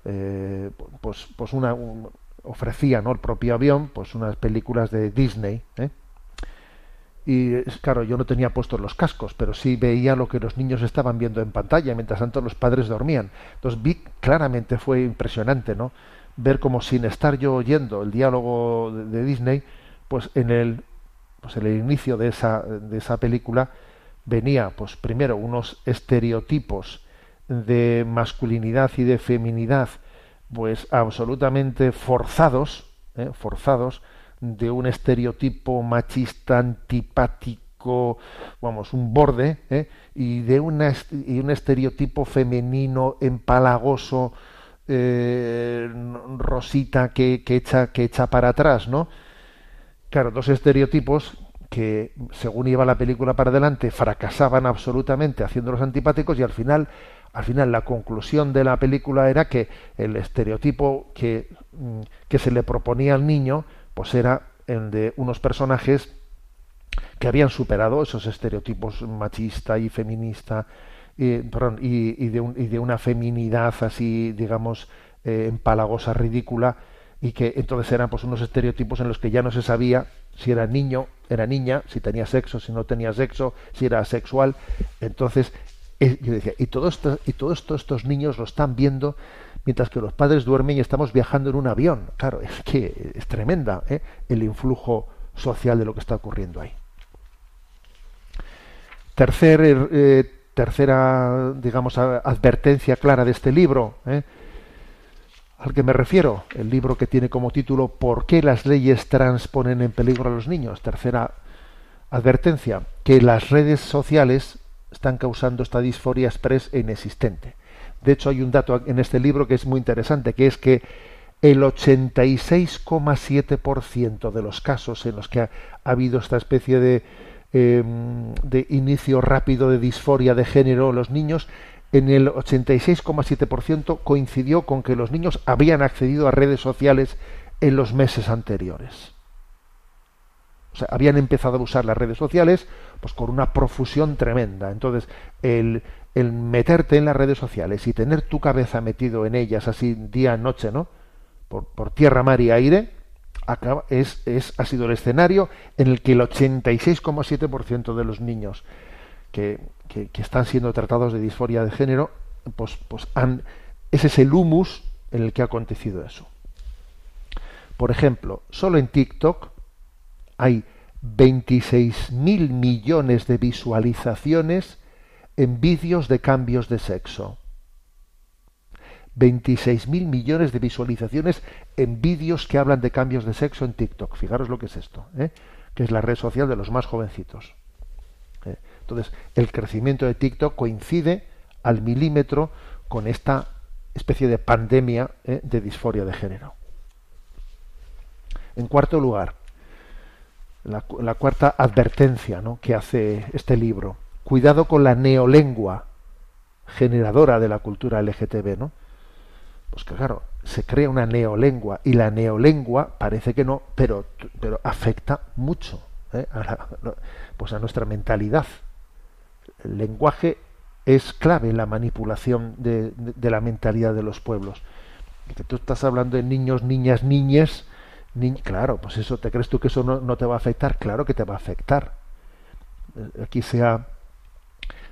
eh, pues pues una un- ofrecía no el propio avión pues unas películas de Disney ¿eh? Y claro yo no tenía puestos los cascos pero sí veía lo que los niños estaban viendo en pantalla mientras tanto los padres dormían entonces vi claramente fue impresionante no ver como sin estar yo oyendo el diálogo de, de Disney pues en el pues en el inicio de esa de esa película venía pues primero unos estereotipos de masculinidad y de feminidad pues absolutamente forzados ¿eh? forzados de un estereotipo machista antipático vamos un borde ¿eh? y de un estereotipo femenino empalagoso eh, rosita que, que echa que echa para atrás no Claro, dos estereotipos que, según iba la película para adelante, fracasaban absolutamente haciéndolos antipáticos y al final, al final la conclusión de la película era que el estereotipo que, mm, que se le proponía al niño, pues era el de unos personajes que habían superado esos estereotipos machista y feminista y, perdón, y, de, un- y de una feminidad así, digamos, eh, empalagosa, ridícula, y que entonces eran pues unos estereotipos en los que ya no se sabía si era niño, era niña, si tenía sexo, si no tenía sexo, si era asexual. Entonces, eh, yo decía, y todo y todo esto estos niños lo están viendo mientras que los padres duermen y estamos viajando en un avión. Claro, es que es tremenda ¿eh? el influjo social de lo que está ocurriendo ahí. Eh, tercera, digamos, advertencia clara de este libro, ¿eh? al que me refiero, el libro que tiene como título ¿Por qué las leyes trans ponen en peligro a los niños? Tercera advertencia, que las redes sociales están causando esta disforia express e inexistente. De hecho, hay un dato en este libro que es muy interesante, que es que el 86,7% de los casos en los que ha, ha habido esta especie de, eh, de inicio rápido de disforia de género en los niños, en el 86,7% coincidió con que los niños habían accedido a redes sociales en los meses anteriores. O sea, habían empezado a usar las redes sociales pues con una profusión tremenda. Entonces, el, el meterte en las redes sociales y tener tu cabeza metido en ellas así día noche, ¿no? Por, por tierra, mar y aire, acaba, es, es, ha sido el escenario en el que el 86,7% de los niños que, que, están siendo tratados de disforia de género, pues, pues han, ese es el humus en el que ha acontecido eso. Por ejemplo, solo en TikTok hay 26 mil millones de visualizaciones en vídeos de cambios de sexo. 26 mil millones de visualizaciones en vídeos que hablan de cambios de sexo en TikTok. Fijaros lo que es esto, ¿eh? que es la red social de los más jovencitos. ¿eh? Entonces, el crecimiento de TikTok coincide al milímetro con esta especie de pandemia ¿eh? de disforia de género. En cuarto lugar, la, la cuarta advertencia ¿no? que hace este libro. Cuidado con la neolengua generadora de la cultura LGTB, ¿no? Pues que claro, se crea una neolengua y la neolengua parece que no, pero, pero afecta mucho ¿eh? a, pues a nuestra mentalidad. El lenguaje es clave en la manipulación de, la mentalidad de los pueblos. Que tú estás hablando de niños, niñas, niñes, ni, claro, pues eso, ¿te crees tú que eso no, no, te va a afectar? Claro que te va a afectar. Aquí se, ha,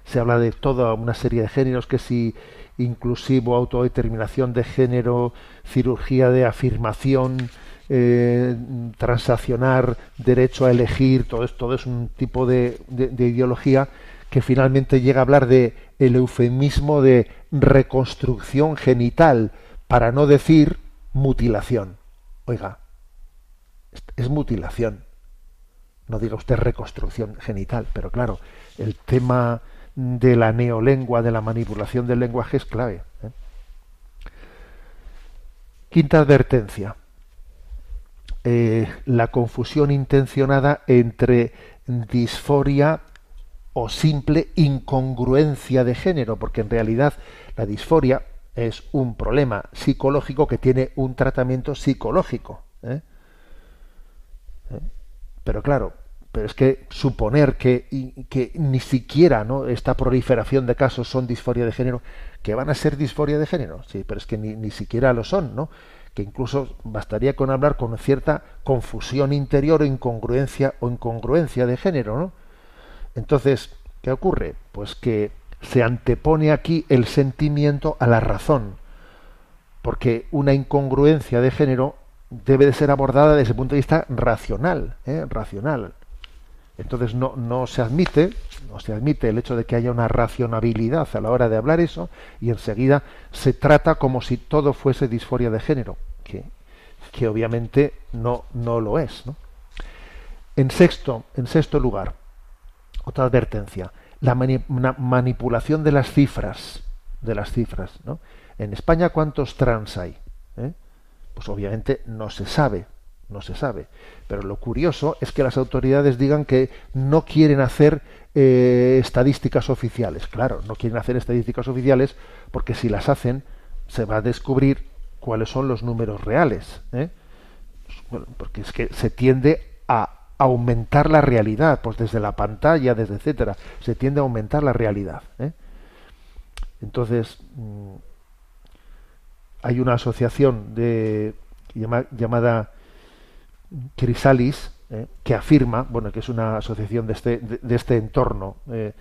se habla de toda una serie de géneros, que si inclusivo, autodeterminación de género, cirugía de afirmación, eh, transaccionar, derecho a elegir, todo esto es un tipo de, de, de, ideología que finalmente llega a hablar de el eufemismo de reconstrucción genital, para no decir mutilación. Oiga, es mutilación. No diga usted reconstrucción genital, pero claro, el tema de la neolengua, de la manipulación del lenguaje es clave. ¿eh? Quinta advertencia. Eh, la confusión intencionada entre disforia o simple incongruencia de género, porque en realidad la disforia es un problema psicológico que tiene un tratamiento psicológico. ¿eh? Pero claro, pero es que suponer que, ni siquiera ¿no? esta proliferación de casos son disforia de género, que van a ser disforia de género, sí, pero es que ni, ni siquiera lo son, ¿no? que incluso bastaría con hablar con cierta confusión interior o incongruencia o incongruencia de género, ¿no? Entonces, ¿qué ocurre? Pues que se antepone aquí el sentimiento a la razón, porque una incongruencia de género debe de ser abordada desde el punto de vista racional, ¿eh? racional. Entonces no, no se admite, no se admite el hecho de que haya una racionabilidad a la hora de hablar eso, y enseguida se trata como si todo fuese disforia de género, que, que obviamente no, no lo es. ¿no? En sexto, en sexto lugar, otra advertencia, la mani manipulación de las cifras, de las cifras, ¿no? En España, ¿cuántos trans hay? ¿Eh? Pues obviamente no se sabe, no se sabe. Pero lo curioso es que las autoridades digan que no quieren hacer eh, estadísticas oficiales. Claro, no quieren hacer estadísticas oficiales porque si las hacen se va a descubrir cuáles son los números reales. ¿eh? Porque es que se tiende a aumentar la realidad, pues desde la pantalla, desde etcétera, se tiende a aumentar la realidad. ¿eh? Entonces, mmm, hay una asociación de, llama, llamada Crisalis eh, que afirma, bueno, que es una asociación de este, de, de este entorno eh,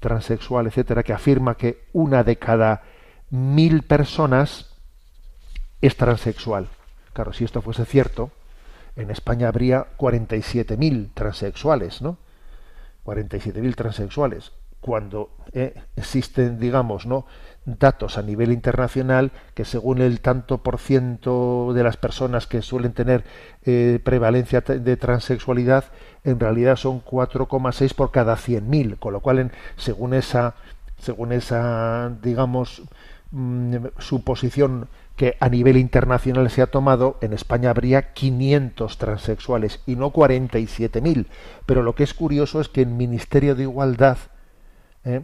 transexual, etcétera, que afirma que una de cada mil personas es transexual. Claro, si esto fuese cierto, en España habría 47.000 transexuales, ¿no? 47.000 transexuales. Cuando eh, existen, digamos, ¿no? datos a nivel internacional que según el tanto por ciento de las personas que suelen tener eh, prevalencia de transexualidad en realidad son 4,6 por cada 100.000 con lo cual en, según esa según esa digamos mmm, suposición que a nivel internacional se ha tomado en España habría 500 transexuales y no 47.000 pero lo que es curioso es que el Ministerio de Igualdad eh,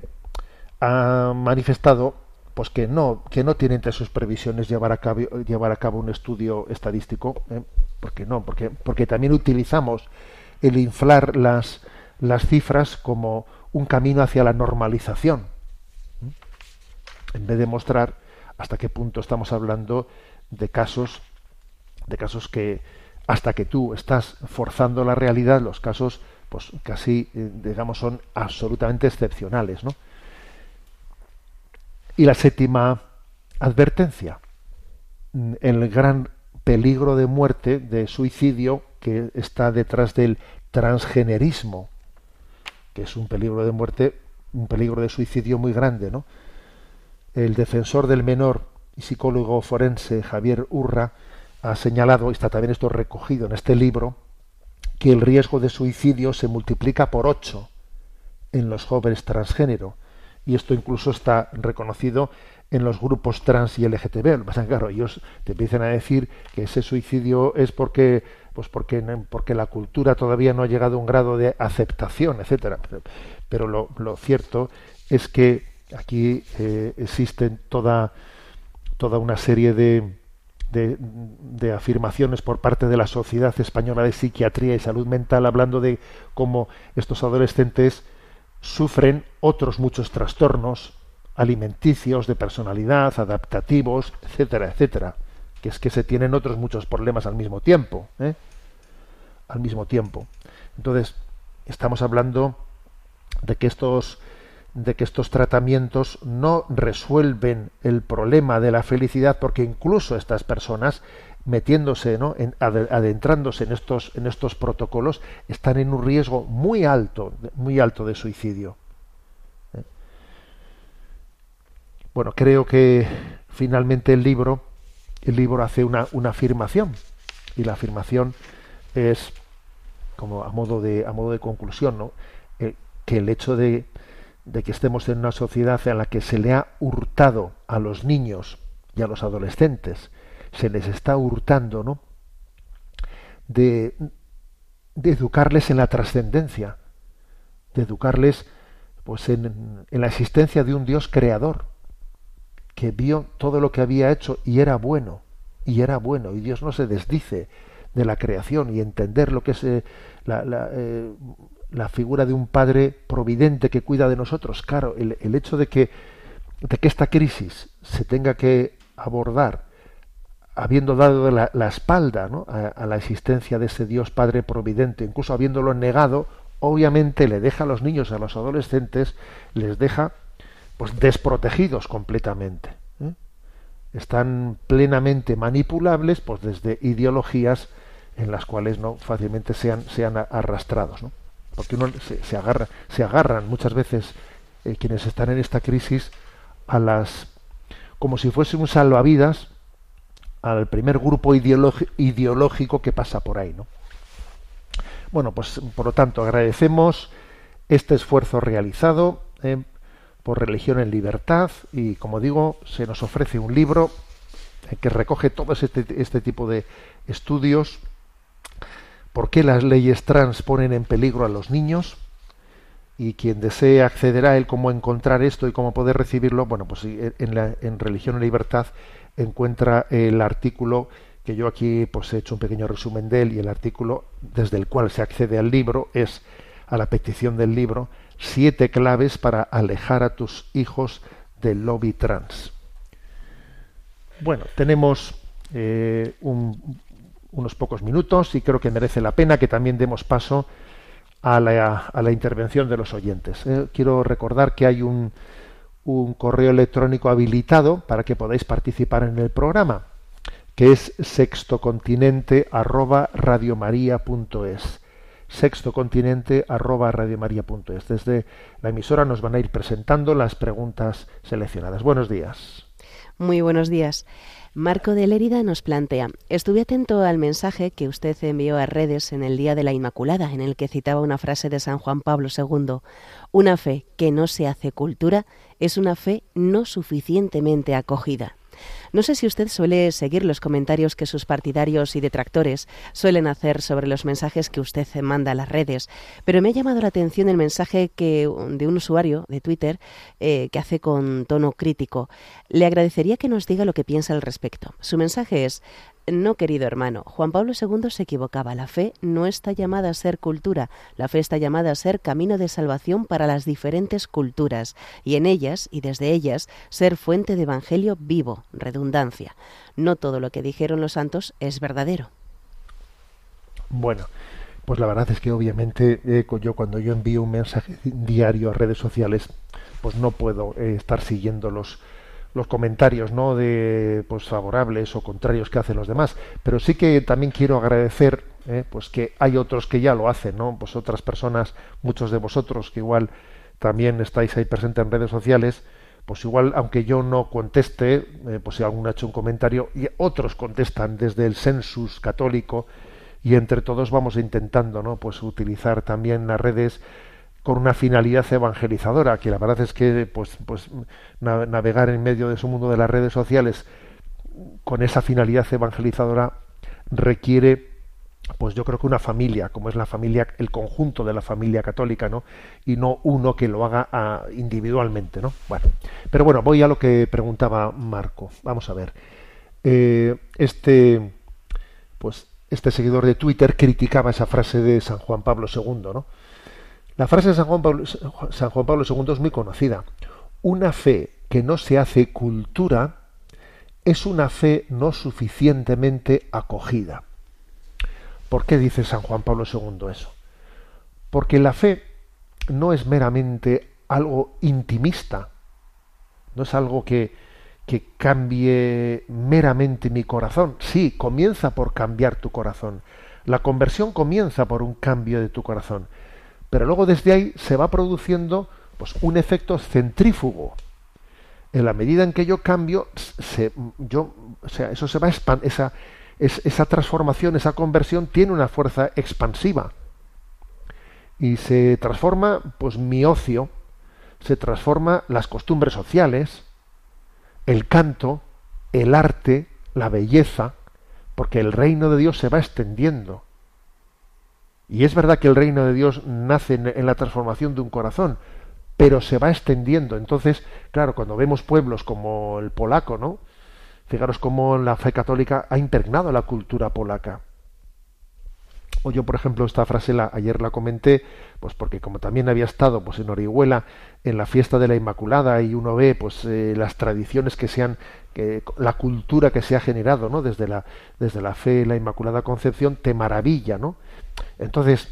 ha manifestado pues que no que no tiene entre sus previsiones llevar a cabo llevar a cabo un estudio estadístico ¿eh? porque no porque porque también utilizamos el inflar las, las cifras como un camino hacia la normalización, en vez de mostrar hasta qué punto estamos hablando de casos, de casos que hasta que tú estás forzando la realidad, los casos, pues casi, eh, digamos, son absolutamente excepcionales, ¿no? Y la séptima advertencia, mm, el gran peligro de muerte, de suicidio que está detrás del transgenerismo, que es un peligro de muerte, un peligro de suicidio muy grande, ¿no? El defensor del menor y psicólogo forense Javier Urra ha señalado, y está también esto recogido en este libro, que el riesgo de suicidio se multiplica por ocho en los jóvenes transgénero. Y esto incluso está reconocido en los grupos trans y LGTB. Claro, ellos te empiezan a decir que ese suicidio es porque, pues porque, porque la cultura todavía no ha llegado a un grado de aceptación, etcétera. Pero, lo, lo, cierto es que aquí eh, existen toda, toda una serie de, de, afirmaciones por parte de la Sociedad Española de Psiquiatría y Salud Mental hablando de cómo estos adolescentes sufren otros muchos trastornos alimenticios, de personalidad, adaptativos, etcétera, etcétera. Que es que se tienen otros muchos problemas al mismo tiempo. ¿eh? Al mismo tiempo. Entonces, estamos hablando de que estos de que estos tratamientos no resuelven el problema de la felicidad porque incluso estas personas metiéndose ¿no? en, adentrándose en estos en estos protocolos están en un riesgo muy alto muy alto de suicidio Bueno, creo que finalmente el libro, el libro hace una, una afirmación y la afirmación es como a modo de a modo de conclusión, ¿no? Eh, que el hecho de, de que estemos en una sociedad en la que se le ha hurtado a los niños y a los adolescentes, se les está hurtando, ¿no? De, de educarles en la trascendencia, de educarles pues en, en la existencia de un Dios creador, que vio todo lo que había hecho y era bueno, y era bueno, y Dios no se desdice de la creación y entender lo que es eh, la, la, eh, la, figura de un padre providente que cuida de nosotros. Claro, el, el hecho de que, de que esta crisis se tenga que abordar habiendo dado la, espalda ¿no? a, la existencia de ese Dios Padre Providente, incluso habiéndolo negado, obviamente le deja a los niños, a los adolescentes, les deja pues desprotegidos completamente. ¿eh? Están plenamente manipulables pues desde ideologías en las cuales no fácilmente sean, sean arrastrados. ¿no? Porque uno se, agarra, se agarran muchas veces eh, quienes están en esta crisis a las como si fuese un salvavidas al primer grupo ideológico que pasa por ahí. ¿no? Bueno, pues por lo tanto agradecemos este esfuerzo realizado. Eh, por Religión en Libertad y como digo, se nos ofrece un libro que recoge todo este, este tipo de estudios, por qué las leyes trans ponen en peligro a los niños y quien desee acceder a él, cómo encontrar esto y cómo poder recibirlo, bueno, pues en, Religión en Libertad encuentra el artículo que yo aquí pues he hecho un pequeño resumen de él y el artículo desde el cual se accede al libro es a la petición del libro siete claves para alejar a tus hijos del lobby trans. Bueno, tenemos eh, un, unos pocos minutos y creo que merece la pena que también demos paso a la, a la intervención de los oyentes. Eh, quiero recordar que hay un, un, correo electrónico habilitado para que podáis participar en el programa, que es sextocontinente arroba sextocontinente arroba radiomaria.es. Desde la emisora nos van a ir presentando las preguntas seleccionadas. Buenos días.
Muy buenos días. Marco de Lérida nos plantea, estuve atento al mensaje que usted envió a redes en el Día de la Inmaculada, en el que citaba una frase de San Juan Pablo II, una fe que no se hace cultura es una fe no suficientemente acogida. No sé si usted suele seguir los comentarios que sus partidarios y detractores suelen hacer sobre los mensajes que usted manda a las redes, pero me ha llamado la atención el mensaje que, de un usuario de Twitter eh, que hace con tono crítico. Le agradecería que nos diga lo que piensa al respecto. Su mensaje es No, querido hermano, Juan Pablo II se equivocaba. La fe no está llamada a ser cultura, la fe está llamada a ser camino de salvación para las diferentes culturas, y en ellas y desde ellas ser fuente de evangelio vivo, redundancia. No todo lo que dijeron los santos es verdadero.
Bueno, pues la verdad es que obviamente eh, yo cuando yo envío un mensaje diario a redes sociales, pues no puedo eh, estar siguiendo los los comentarios no de pues favorables o contrarios que hacen los demás. Pero sí que también quiero agradecer eh, pues que hay otros que ya lo hacen no pues otras personas muchos de vosotros que igual también estáis ahí presentes en redes sociales pues igual aunque yo no conteste eh, pues si alguno ha hecho un comentario y otros contestan desde el census católico y entre todos vamos intentando no pues utilizar también las redes con una finalidad evangelizadora, que la verdad es que pues, pues navegar en medio de su mundo de las redes sociales con esa finalidad evangelizadora requiere pues yo creo que una familia, como es la familia, el conjunto de la familia católica, ¿no? Y no uno que lo haga ah, individualmente, ¿no? Bueno, pero bueno, voy a lo que preguntaba Marco. Vamos a ver. Eh, este, pues, este seguidor de Twitter criticaba esa frase de San Juan Pablo II, ¿no? La frase de San Juan, Pablo, II es muy conocida. Una fe que no se hace cultura es una fe no suficientemente acogida. ¿Por qué dice San Juan Pablo II eso? Porque la fe no es meramente algo intimista, no es algo que, que cambie meramente mi corazón. Sí, comienza por cambiar tu corazón. La conversión comienza por un cambio de tu corazón pero luego desde ahí se va produciendo pues, un efecto centrífugo. En la medida en que yo cambio, se, yo, o sea, eso se va a esa, esa transformación, esa conversión tiene una fuerza expansiva. Y se transforma pues mi ocio, se transforma las costumbres sociales, el canto, el arte, la belleza, porque el reino de Dios se va extendiendo. Y es verdad que el reino de Dios nace en, la transformación de un corazón, pero se va extendiendo. Entonces, claro, cuando vemos pueblos como el polaco, ¿no? Fijaros cómo la fe católica ha impregnado la cultura polaca. O yo, por ejemplo, esta frase la, ayer la comenté, pues porque como también había estado pues en Orihuela en la fiesta de la Inmaculada y uno ve pues eh, las tradiciones que se han, que, la cultura que se ha generado, ¿no? Desde la, desde la fe, la Inmaculada Concepción, te maravilla, ¿no? Entonces,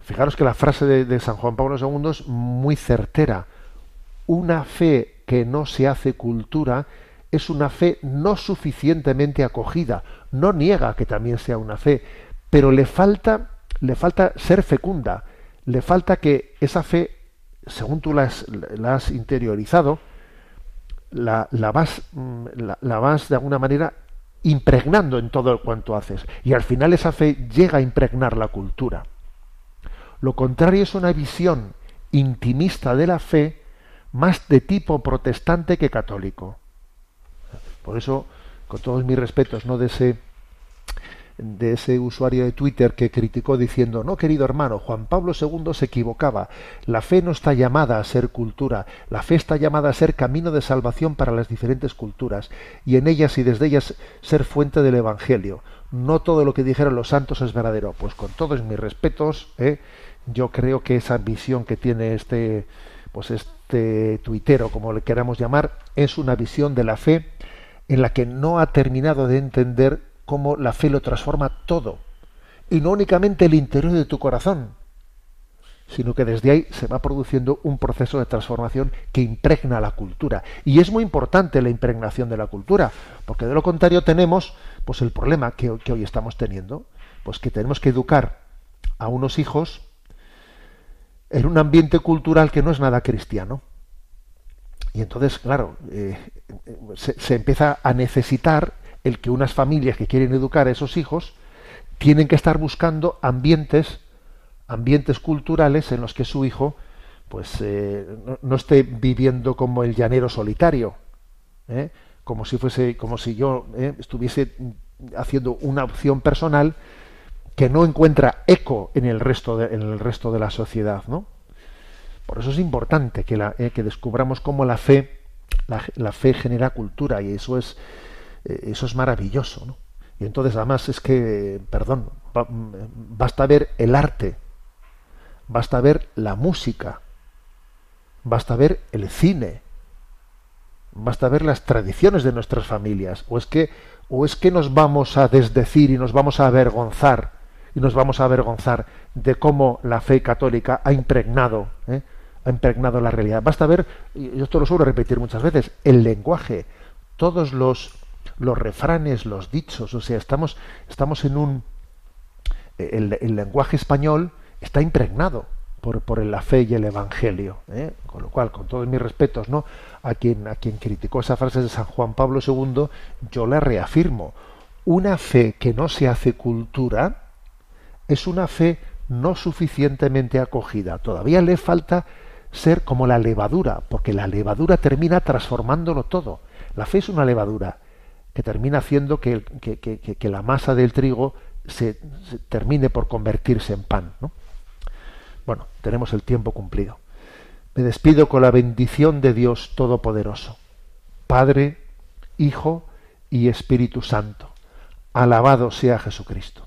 fijaros que la frase de, San Juan Pablo II es muy certera. Una fe que no se hace cultura es una fe no suficientemente acogida. No niega que también sea una fe, pero le falta, le falta ser fecunda. Le falta que esa fe, según tú la has, interiorizado, la, vas, mm, la vas de alguna manera impregnando en todo cuanto haces. Y al final esa fe llega a impregnar la cultura. Lo contrario es una visión intimista de la fe más de tipo protestante que católico. Por eso, con todos mis respetos, no de ese de ese usuario de Twitter que criticó diciendo, no, querido hermano, Juan Pablo II se equivocaba. La fe no está llamada a ser cultura, la fe está llamada a ser camino de salvación para las diferentes culturas, y en ellas y desde ellas ser fuente del Evangelio. No todo lo que dijeron los santos es verdadero. Pues con todos mis respetos, ¿eh? yo creo que esa visión que tiene este, pues este tuitero, como le queramos llamar, es una visión de la fe en la que no ha terminado de entender cómo la fe lo transforma todo. Y no únicamente el interior de tu corazón, sino que desde ahí se va produciendo un proceso de transformación que impregna la cultura. Y es muy importante la impregnación de la cultura, porque de lo contrario tenemos pues el problema que, hoy estamos teniendo, pues que tenemos que educar a unos hijos en un ambiente cultural que no es nada cristiano. Y entonces, claro, eh, se, empieza a necesitar el que unas familias que quieren educar a esos hijos tienen que estar buscando ambientes, ambientes culturales en los que su hijo pues eh, no, esté viviendo como el llanero solitario, ¿eh? como si fuese, como si yo ¿eh? estuviese haciendo una opción personal que no encuentra eco en el resto de, en el resto de la sociedad, ¿no? Por eso es importante que, la, que descubramos cómo la fe, la, fe genera cultura y eso es eso es maravilloso, ¿no? Y entonces además es que, perdón, ba- basta ver el arte, basta ver la música, basta ver el cine, basta ver las tradiciones de nuestras familias. O es que, o es que nos vamos a desdecir y nos vamos a avergonzar y nos vamos a avergonzar de cómo la fe católica ha impregnado, ¿eh? ha impregnado la realidad. Basta ver, yo esto lo suelo repetir muchas veces, el lenguaje, todos los los refranes, los dichos, o sea, estamos estamos en un el, lenguaje español está impregnado por, por la fe y el evangelio, ¿eh? con lo cual, con todos mis respetos, ¿no? A quien a quien criticó esa frase de San Juan Pablo II, yo la reafirmo. Una fe que no se hace cultura es una fe no suficientemente acogida. Todavía le falta ser como la levadura, porque la levadura termina transformándolo todo. La fe es una levadura que termina haciendo que, que- que- que- la masa del trigo se, se termine por convertirse en pan. ¿no? Bueno, tenemos el tiempo cumplido. Me despido con la bendición de Dios Todopoderoso, Padre, Hijo y Espíritu Santo. Alabado sea Jesucristo.